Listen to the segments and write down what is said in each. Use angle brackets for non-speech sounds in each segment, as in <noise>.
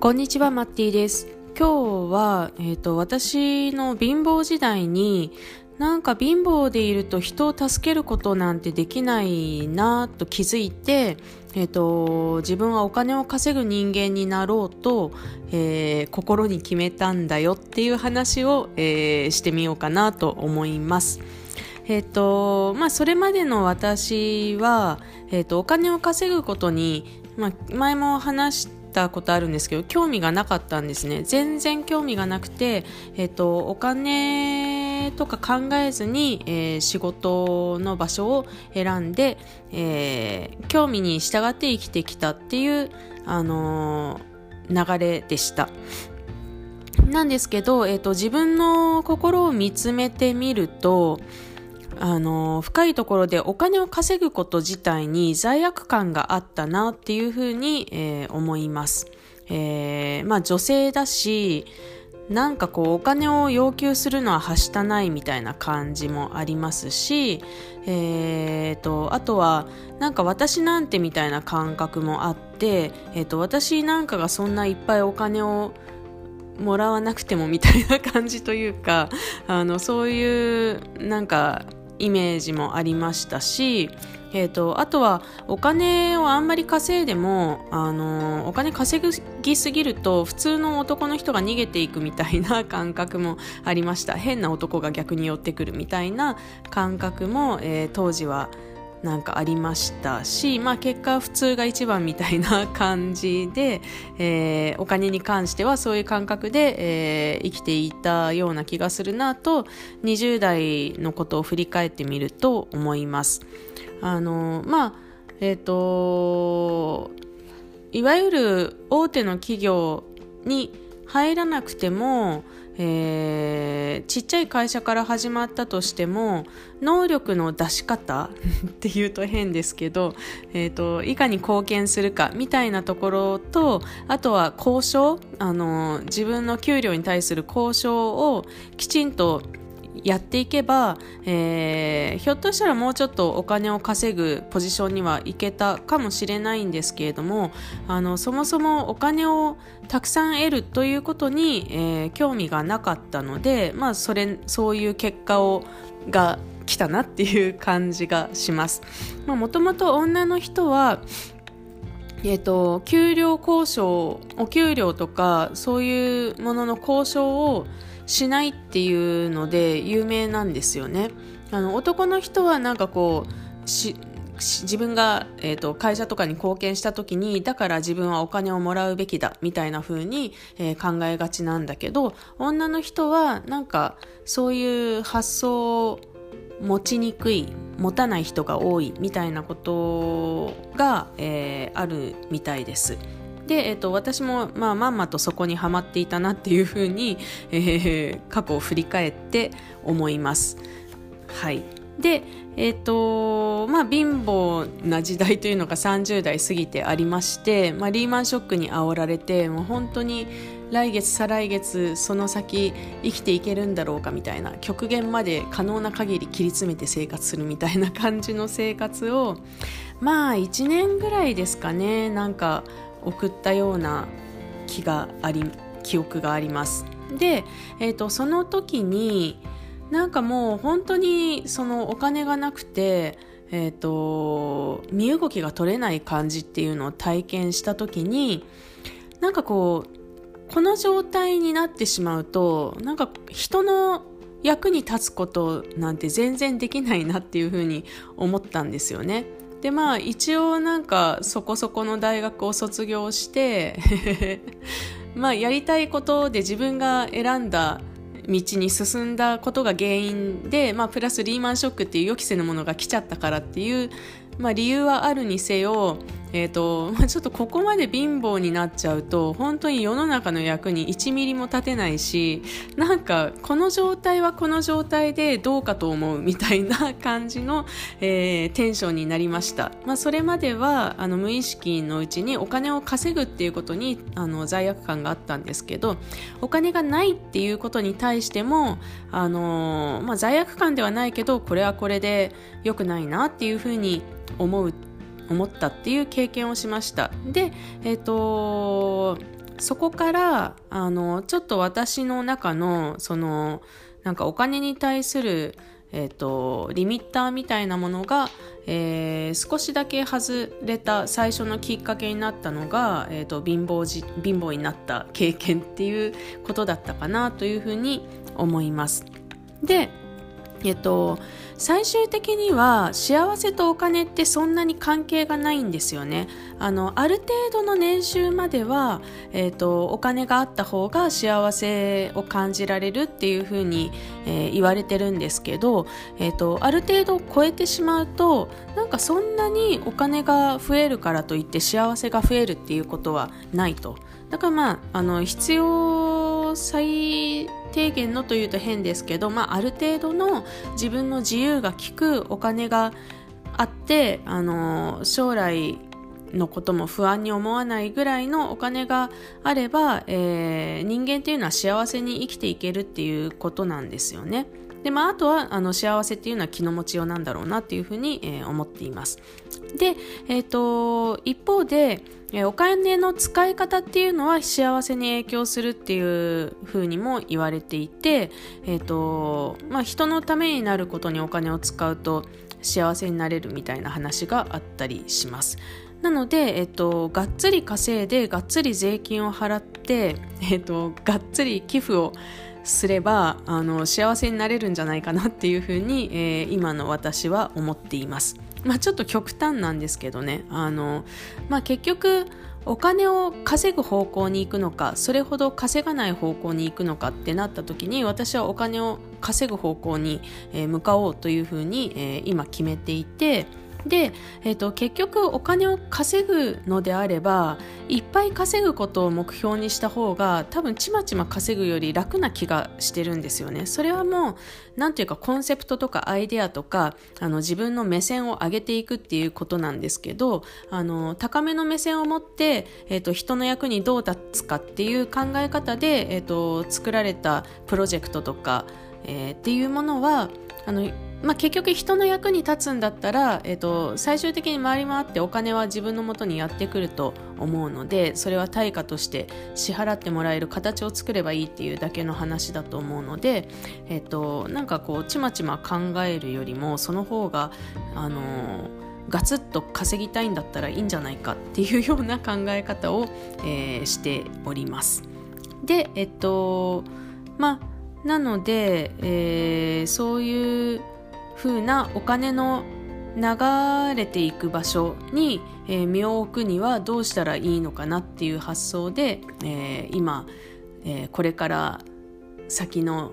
こんにちは、マッティです。今日は、えっ、ー、と、私の貧乏時代に、なんか貧乏でいると人を助けることなんてできないなと気づいて、えっ、ー、と、自分はお金を稼ぐ人間になろうと、えー、心に決めたんだよっていう話を、えー、してみようかなと思います。えっ、と、まあ、それまでの私は、えっ、と、お金を稼ぐことに、まあ、前も話してたことあるんですけど興味がなかったんですね全然興味がなくて、えっと、お金とか考えずに、えー、仕事の場所を選んで、えー、興味に従って生きてきたっていう、あのー、流れでした。なんですけど、えっと、自分の心を見つめてみると、あの、深いところでお金を稼ぐこと自体に罪悪感があったなっていうふうに、えー、思います。えー、まあ女性だし、なんかこうお金を要求するのははしたないみたいな感じもありますし、えーと、あとはなんか私なんてみたいな感覚もあって、えーと私なんかがそんないっぱいお金をもらわなくてもみたいな感じというかあのそういうなんかイメージもありましたし、えーと、あとはお金をあんまり稼いでも、あのお金稼ぎすぎると普通の男の人が逃げていくみたいな感覚もありました。変な男が逆に寄ってくるみたいな感覚も、えー、当時はなんかありましたし、まあ、結果普通が一番みたいな感じで、えー、お金に関してはそういう感覚で、えー、生きていたような気がするなと20代のことを振り返ってみると思います。あのまあえっ、ー、といわゆる大手の企業に入らなくてもえー、ちっちゃい会社から始まったとしても能力の出し方 <laughs> っていうと変ですけど、えーと、いかに貢献するかみたいなところとあとは交渉あの自分の給料に対する交渉をきちんとやっていけば、えー、ひょっとしたらもうちょっとお金を稼ぐポジションにはいけたかもしれないんですけれどもあのそもそもお金をたくさん得るということに、えー、興味がなかったので、まあ、それそういう結果をが来たなっていう感じがします。まあもともと女の人はえーと給料交渉お給料とかそういうものの交渉をしないっていうので有名なんですよね。あの男の人はなんかこうし自分が、えーと、会社とかに貢献した時にだから自分はお金をもらうべきだみたいな風に、えー、考えがちなんだけど女の人はなんかそういう発想を持ちにくい持たない人が多いみたいなことが、えー、あるみたいです。で、えっと、私も、まあ、まんまとそこにはまっていたなっていうふうに、えー、過去を振り返って思います。はい。で、え、ー、と、まあ、貧乏な時代というのが30代過ぎてありまして、まあ、リーマンショックに煽られて、もう本当に来月、再来月、その先生きていけるんだろうかみたいな、極限まで可能な限り切り詰めて生活するみたいな感じの生活を、まあ、1年ぐらいですかね、なんか、送ったような気があり記憶がありますで、えーと、その時になんかもう本当にそのお金がなくてえーと、身動きが取れない感じっていうのを体験した時になんかこうこの状態になってしまうとなんか人の役に立つことなんて全然できないなっていうふうに思ったんですよね。でまあ一応なんかそこそこの大学を卒業して <laughs> まあやりたいことで自分が選んだ道に進んだことが原因で、まあ、プラスリーマンショックっていう予期せぬものが来ちゃったからっていう、まあ、理由はあるにせよえーとまあ、ちょっとここまで貧乏になっちゃうと本当に世の中の役に1ミリも立てないしなんかこの状態はこの状態でどうかと思うみたいな感じの、えー、テンションになりました、まあ、それまではあの無意識のうちにお金を稼ぐっていうことにあの罪悪感があったんですけどお金がないっていうことに対してもあの、まあ、罪悪感ではないけどこれはこれで良くないなっていうふうに思う思ったっていう経験をしましたで、えーと、そこからあのちょっと私の中のそのなんかお金に対するえーと、リミッターみたいなものが、えー、少しだけ外れた最初のきっかけになったのが、えーと、貧乏じ貧乏になった経験っていうことだったかなというふうに思います。でえっと、最終的には幸せとお金ってそんなに関係がないんですよね。あの、ある程度の年収までは、えっと、お金があった方が幸せを感じられるっていうふうに、えー、言われてるんですけど、えっと、ある程度超えてしまうと、なんかそんなにお金が増えるからといって幸せが増えるっていうことはないと。だからまあ、あの、必要最低限のというと変ですけど、まあ、ある程度の自分の自由が利くお金があってあの将来のことも不安に思わないぐらいのお金があれば、えー、人間っていうのは幸せに生きていけるっていうことなんですよね。で、まあ、あとは、あの、幸せっていうのは気の持ちようなんだろうなっていうふうに、えー、思っています。で、えっ、ー、と、一方で、お金の使い方っていうのは幸せに影響するっていうふうにも言われていて、えっ、ー、と、まあ、人のためになることにお金を使うと幸せになれるみたいな話があったりします。なので、えっと、がっつり稼いで、がっつり税金を払って、えっと、がっつり寄付をすれば、あの、幸せになれるんじゃないかなっていうふうに、えー、今の私は思っています。まあ、ちょっと極端なんですけどねあの、まあ、結局お金を稼ぐ方向に行くのかそれほど稼がない方向に行くのかってなった時に私はお金を稼ぐ方向に向かおうというふうに今決めていてで、えーと、結局お金を稼ぐのであればいっぱい稼ぐことを目標にした方が多分ちまちま稼ぐより楽な気がしてるんですよね。それはもう何ていうかコンセプトとかアイデアとかあの自分の目線を上げていくっていうことなんですけどあの高めの目線を持って、えーと、人の役にどう立つかっていう考え方で、えーと作られたプロジェクトとか、えー、っていうものはあのまあ、結局人の役に立つんだったら、えーと、最終的に回り回ってお金は自分のもとにやってくると思うのでそれは対価として支払ってもらえる形を作ればいいっていうだけの話だと思うので、えーと、なんかこうちまちま考えるよりもその方があのーガツッと稼ぎたいんだったらいいんじゃないかっていうような考え方を、えー、しております。で、えっと、まあ、なので、えー、そういう風なお金の流れていく場所に、えー、身を置くにはどうしたらいいのかなっていう発想で、えー、今、えー、これから先の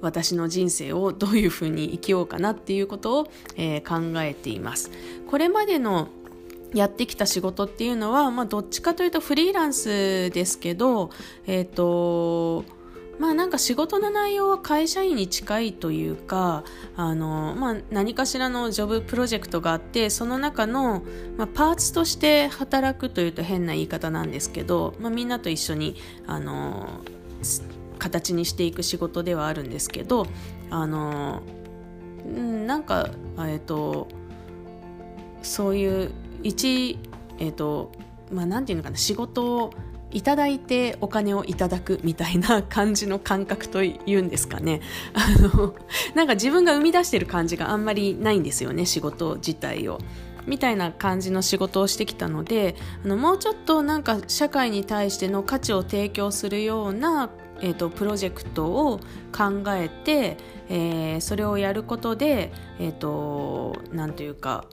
私の人生をどういうふうに生きようかなっていうことを、えー、考えています。これまでのやってきた仕事っていうのは、まあ、どっちかというとフリーランスですけど、えっ、ー、と、まあなんか仕事の内容は会社員に近いというか、あの、まあ何かしらのジョブプロジェクトがあって、その中の、まあ、パーツとして働くというと変な言い方なんですけど、まあみんなと一緒に、あの、形にしていく仕事ではあるんですけど、あの、なんか、えっと、そういう一、えっと、まあなんていうのかな、仕事をいただいてお金をいただくみたいな感じの感覚というんですかね。<laughs> あの、なんか自分が生み出してる感じがあんまりないんですよね、仕事自体を。みたいな感じの仕事をしてきたので、あの、もうちょっとなんか社会に対しての価値を提供するようなえーと、プロジェクトを考えて、えー、それをやることで、えーと、なんというか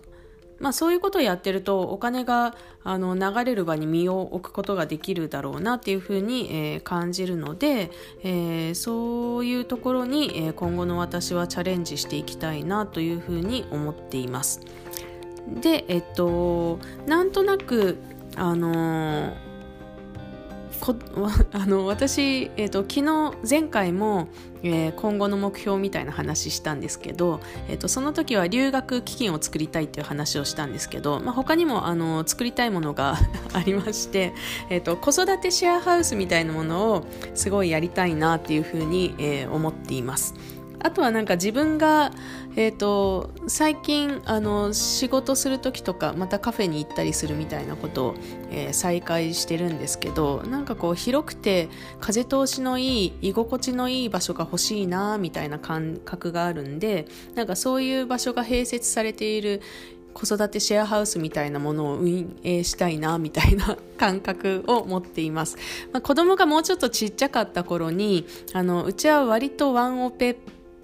まあ、そういうことをやってるとお金があの流れる場に身を置くことができるだろうなっていうふうに、えー、感じるので、えー、そういうところに、えー、今後の私はチャレンジしていきたいなというふうに思っています。で、えっと、なんとなく、あのーこ <laughs> あの私、えーと、昨日前回も、えー、今後の目標みたいな話したんですけど、えーと、その時は留学基金を作りたいという話をしたんですけど、まあ、他にもあの作りたいものが <laughs> ありまして、えーと、子育てシェアハウスみたいなものをすごいやりたいなっていうふうに、えー、思っています。あとはなんか自分が、えーと、最近あの仕事する時とかまたカフェに行ったりするみたいなことを、えー、再開してるんですけどなんかこう広くて風通しのいい居心地のいい場所が欲しいなみたいな感覚があるんでなんかそういう場所が併設されている子育てシェアハウスみたいなものを運営したいなみたいな感覚を持っています、まあ、子供がもうちょっとちっちゃかった頃にあのうちは割とワンオペ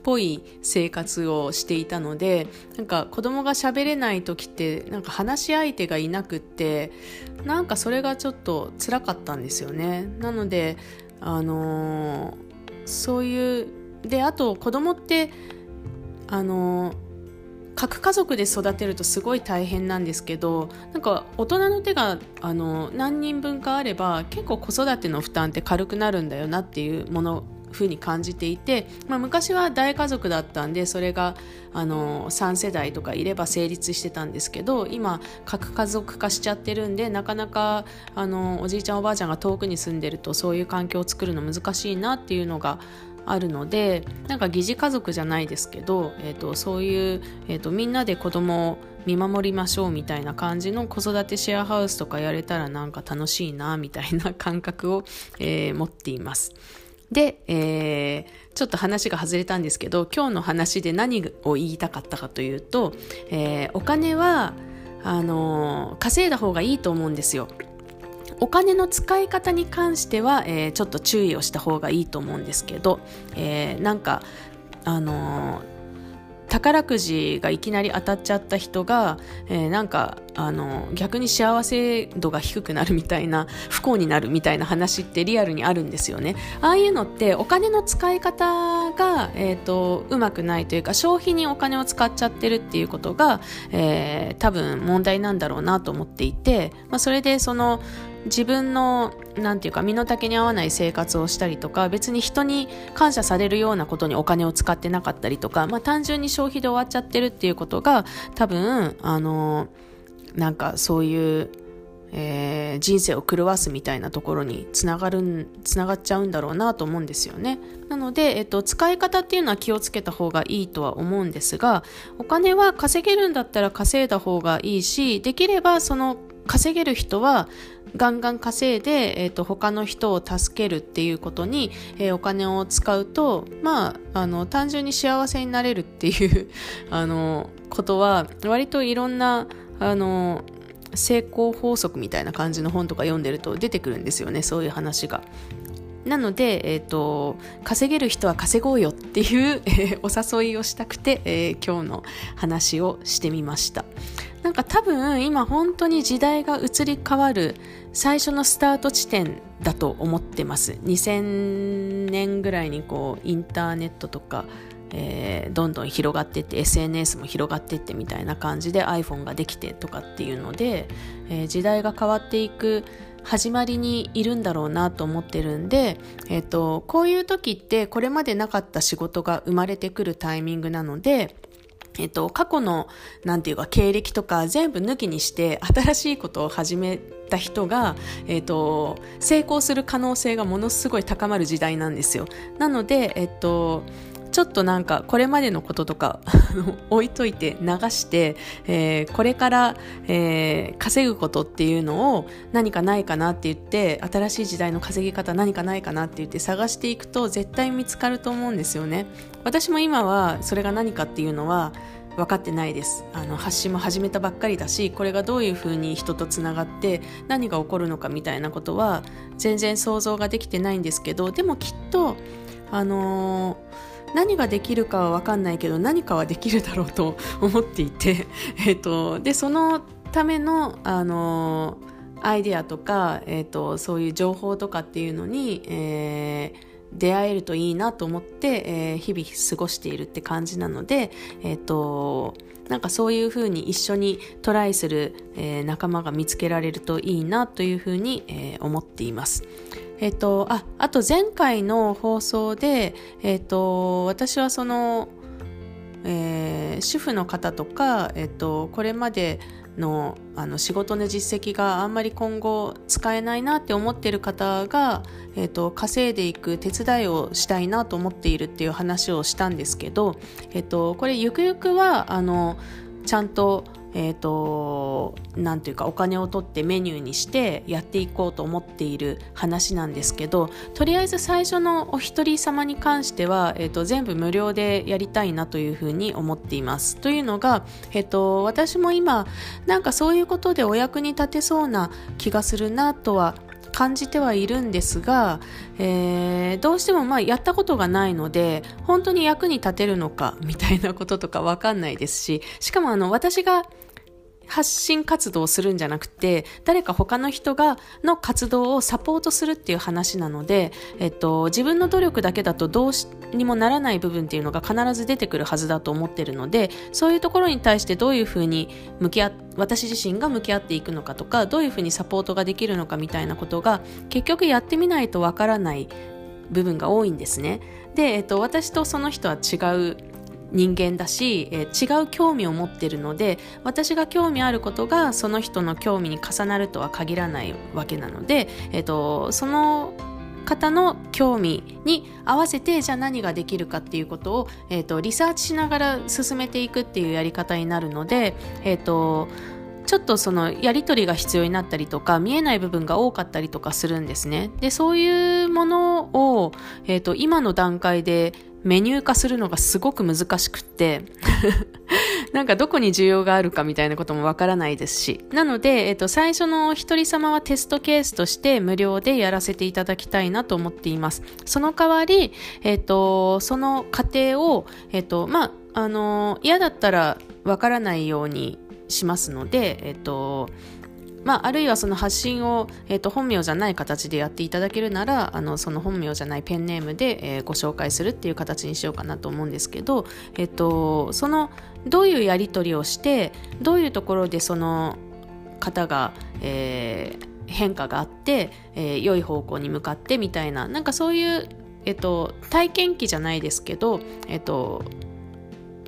ぽい生活をしていたのでなんか子供が喋れない時ってなんか話し相手がいなくってなんかそれがちょっと辛かったんですよね。なのであのー、そういうであと子供ってあのー核家族で育てるとすごい大変なんですけどなんか大人の手があの何人分かあれば結構子育ての負担って軽くなるんだよなっていうものふうに感じていて、まあ、昔は大家族だったんでそれがあの3世代とかいれば成立してたんですけど今核家族化しちゃってるんでなかなかあのおじいちゃんおばあちゃんが遠くに住んでるとそういう環境を作るの難しいなっていうのがあるのでなんか疑似家族じゃないですけど、えーと、そういう、えーと、みんなで子供を見守りましょうみたいな感じの子育てシェアハウスとかやれたらなんか楽しいなみたいな感覚を、えー、持っています。で、えー、ちょっと話が外れたんですけど今日の話で何を言いたかったかというと、えー、お金はあの稼いだ方がいいと思うんですよ。お金の使い方に関しては、えー、ちょっと注意をした方がいいと思うんですけど、えー、なんかあのー宝くじがいきなり当たっちゃった人が、えー、なんかあの逆に幸せ度が低くなるみたいな <laughs> 不幸になるみたいな話ってリアルにあるんですよね。ああいうのってお金の使い方が、えーと、うまくないというか消費にお金を使っちゃってるっていうことが、えー、多分問題なんだろうなと思っていて、まあ、それでその自分のなんていうか身の丈に合わない生活をしたりとか別に人に感謝されるようなことにお金を使ってなかったりとか、まあ、単純に消費で終わっちゃってるっていうことが多分あのなんかそういうえー、人生を狂わすみたいなところにつながるつながっちゃうんだろうなと思うんですよね。なので、えっと、使い方っていうのは気をつけた方がいいとは思うんですがお金は稼げるんだったら稼いだ方がいいしできればその稼げる人はガンガン稼いで、えーと、他の人を助けるっていうことに、えー、お金を使うと、まあ、あの単純に幸せになれるっていう <laughs> あのことは割といろんなあの成功法則みたいな感じの本とか読んでると出てくるんですよねそういう話が。なので、えーと、稼げる人は稼ごうよっていう、えー、お誘いをしたくて、えー、今日の話をしてみました。なんか多分今本当に時代が移り変わる最初のスタート地点だと思ってます。2000年ぐらいにこうインターネットとか、えー、どんどん広がってって SNS も広がってってみたいな感じで iPhone ができてとかっていうので、えー、時代が変わっていく始まりにいるんだろうなと思ってるんで、え、ー、と、こういう時ってこれまでなかった仕事が生まれてくるタイミングなので、えっと、過去の、なんていうか、経歴とか全部抜きにして、新しいことを始めた人が、えっと、成功する可能性がものすごい高まる時代なんですよ。なので、えっと、ちょっとなんかこれまでのこととか <laughs> 置いといて流して、えー、これから、えー、稼ぐことっていうのを何かないかなって言って新しい時代の稼ぎ方何かないかなって言って探していくと絶対見つかると思うんですよね。私も今はそれが何かっていうのは分かってないです。あの発信も始めたばっかりだしこれがどういうふうに人とつながって何が起こるのかみたいなことは全然想像ができてないんですけどでもきっとあのー何ができるかは分かんないけど何かはできるだろうと思っていて、<laughs> えーと、でそのための、あのアイデアとか、えーと、そういう情報とかっていうのに、えー出会えるといいなと思って、えー、日々過ごしているって感じなので、えっ、と、なんかそういうふうに一緒にトライする、えー、仲間が見つけられるといいなというふうに、え、思っています。えっ、と、あ、あと前回の放送で、えっ、と、私はその、えー、主婦の方とか、えっと、これまでのあの仕事の実績があんまり今後使えないなって思ってる方が、えーと、稼いでいく手伝いをしたいなと思っているっていう話をしたんですけど、えーと、これゆくゆくはあのちゃんとえーと、なんていうかお金を取ってメニューにしてやっていこうと思っている話なんですけどとりあえず最初のお一人様に関しては、えーと、全部無料でやりたいなというふうに思っています。というのが、えーと私も今なんかそういうことでお役に立てそうな気がするなとは感じてはいるんですが、えー、どうしてもまあやったことがないので本当に役に立てるのかみたいなこととかわかんないですししかもあの私が発信活動をするんじゃなくて誰か他の人がの活動をサポートするっていう話なので、えっと、自分の努力だけだとどうにもならない部分っていうのが必ず出てくるはずだと思ってるのでそういうところに対してどういうふうに向き合私自身が向き合っていくのかとかどういうふうにサポートができるのかみたいなことが結局やってみないとわからない部分が多いんですね。で、えっと、私とその人は違う人間だし、えー、違う興味を持ってるので私が興味あることがその人の興味に重なるとは限らないわけなので、えーと、その方の興味に合わせてじゃあ何ができるかっていうことを、えーと、リサーチしながら進めていくっていうやり方になるので、えーとちょっとそのやり取りが必要になったりとか見えない部分が多かったりとかするんですね。で、そういうものを、えっ、ー、と、今の段階でメニュー化するのがすごく難しくって <laughs> なんかどこに需要があるかみたいなこともわからないですし。なので、えっ、と、最初のお一人様はテストケースとして無料でやらせていただきたいなと思っています。その代わり、えっ、と、その過程を、えっ、と、まあ、あの、嫌だったらわからないようにしますので、えっ、と、まあ、あるいはその発信を、えーと、本名じゃない形でやっていただけるならあのその本名じゃないペンネームで、えー、ご紹介するっていう形にしようかなと思うんですけど、えーと、そのどういうやり取りをしてどういうところでその方が、えー、変化があって、えー、良い方向に向かってみたいななんかそういう、えっと、体験記じゃないですけど、えっと、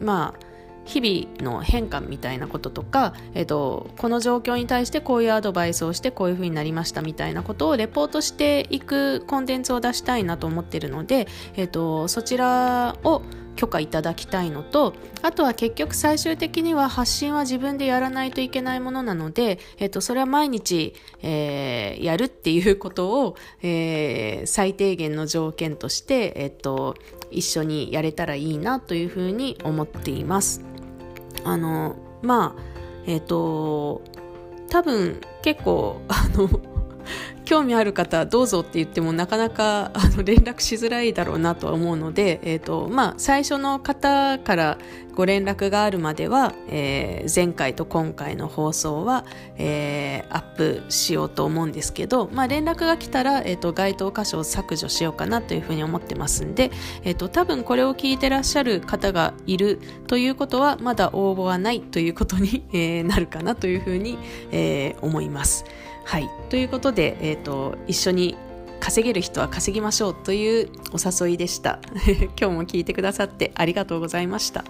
まあ日々の変化みたいなこととか、えっと、この状況に対してこういうアドバイスをしてこういうふうになりましたみたいなことをレポートしていくコンテンツを出したいなと思ってるので、えっと、そちらを許可いただきたいのとあとは結局最終的には発信は自分でやらないといけないものなので、えっと、それは毎日、えー、やるっていうことを、えー、最低限の条件として、えっと、一緒にやれたらいいなというふうに思っています。あのまあえっ、ー、と多分結構あの <laughs> 興味ある方どうぞって言ってもなかなかあの連絡しづらいだろうなとは思うので、えーとまあ、最初の方からご連絡があるまでは、えー、前回と今回の放送は、えー、アップしようと思うんですけど、まあ、連絡が来たら、えーと、該当箇所を削除しようかなというふうに思ってますんで、えーと、多分これを聞いてらっしゃる方がいるということはまだ応募はないということに、えー、なるかなというふうに、えー、思います。はい。ということで、えっ、ー、と、一緒に稼げる人は稼ぎましょうというお誘いでした。<laughs> 今日も聞いてくださってありがとうございました。